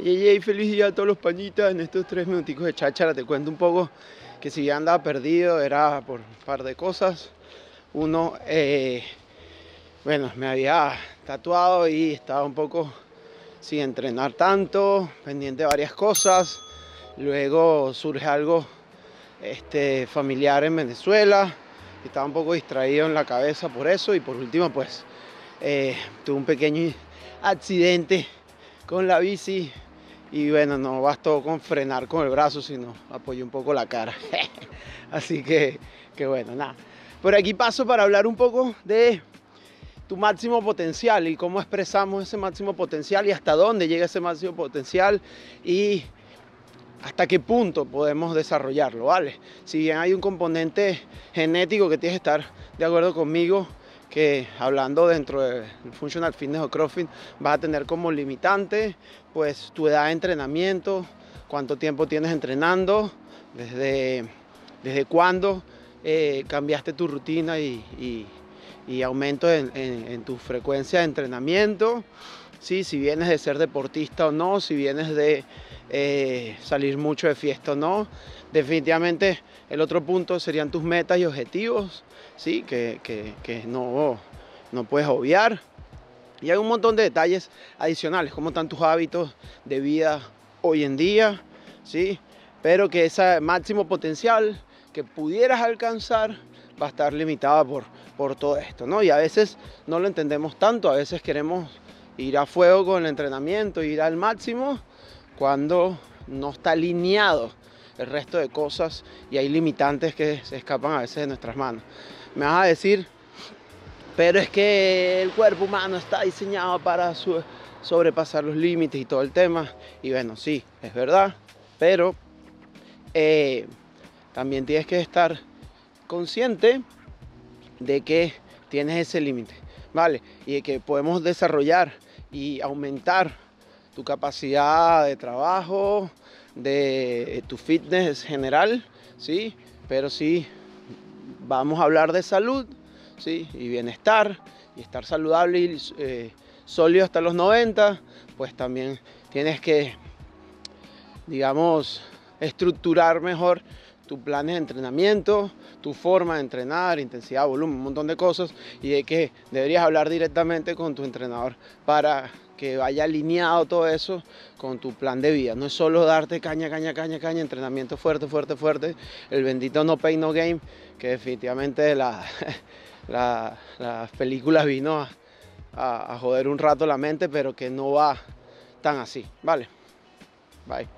Y feliz día a todos los pañitas. En estos tres minuticos de cháchara te cuento un poco que si ya andaba perdido era por un par de cosas. Uno, eh, bueno, me había tatuado y estaba un poco sin entrenar tanto, pendiente de varias cosas. Luego surge algo este, familiar en Venezuela. Estaba un poco distraído en la cabeza por eso. Y por último, pues eh, tuve un pequeño accidente con la bici y bueno, no bastó con frenar con el brazo, sino apoyé un poco la cara. Así que, que bueno, nada. Por aquí paso para hablar un poco de tu máximo potencial y cómo expresamos ese máximo potencial y hasta dónde llega ese máximo potencial y hasta qué punto podemos desarrollarlo, ¿vale? Si bien hay un componente genético que tienes que estar de acuerdo conmigo, que hablando dentro del Functional Fitness o CrossFit vas a tener como limitante pues tu edad de entrenamiento, cuánto tiempo tienes entrenando, desde, desde cuándo eh, cambiaste tu rutina y, aumento en, tu frecuencia de entrenamiento, ¿sí? si vienes de ser deportista o no, si vienes de eh, salir mucho de fiesta o no. Definitivamente el otro punto serían tus metas y objetivos, ¿sí? que, no, no puedes obviar. Y hay un montón de detalles adicionales, como están tus hábitos de vida hoy en día, ¿sí? pero que ese máximo potencial que pudieras alcanzar va a estar limitada por, por todo esto. ¿no? Y a veces no lo entendemos tanto, a veces queremos ir a fuego con el entrenamiento, ir al máximo, cuando no está alineado el resto de cosas y hay limitantes que se escapan a veces de nuestras manos. Me vas a decir, pero es que el cuerpo humano está diseñado para sobrepasar los límites y todo el tema. Y bueno, sí, es verdad, pero eh, también tienes que estar consciente de que tienes ese límite, ¿vale? Y que podemos desarrollar y aumentar tu capacidad de trabajo, de tu fitness general, ¿sí? Pero sí, vamos a hablar de salud, ¿sí? Y bienestar, y estar saludable y eh, sólido hasta los 90, pues también tienes que, digamos, estructurar mejor tu plan de entrenamiento, tu forma de entrenar, intensidad, volumen, un montón de cosas, y de que deberías hablar directamente con tu entrenador para que vaya alineado todo eso con tu plan de vida. No es solo darte caña, caña, caña, caña, entrenamiento fuerte, fuerte, fuerte, el bendito no pay, no game, que definitivamente la, las películas vino a, a joder un rato la mente, pero que no va tan así, ¿vale? Bye.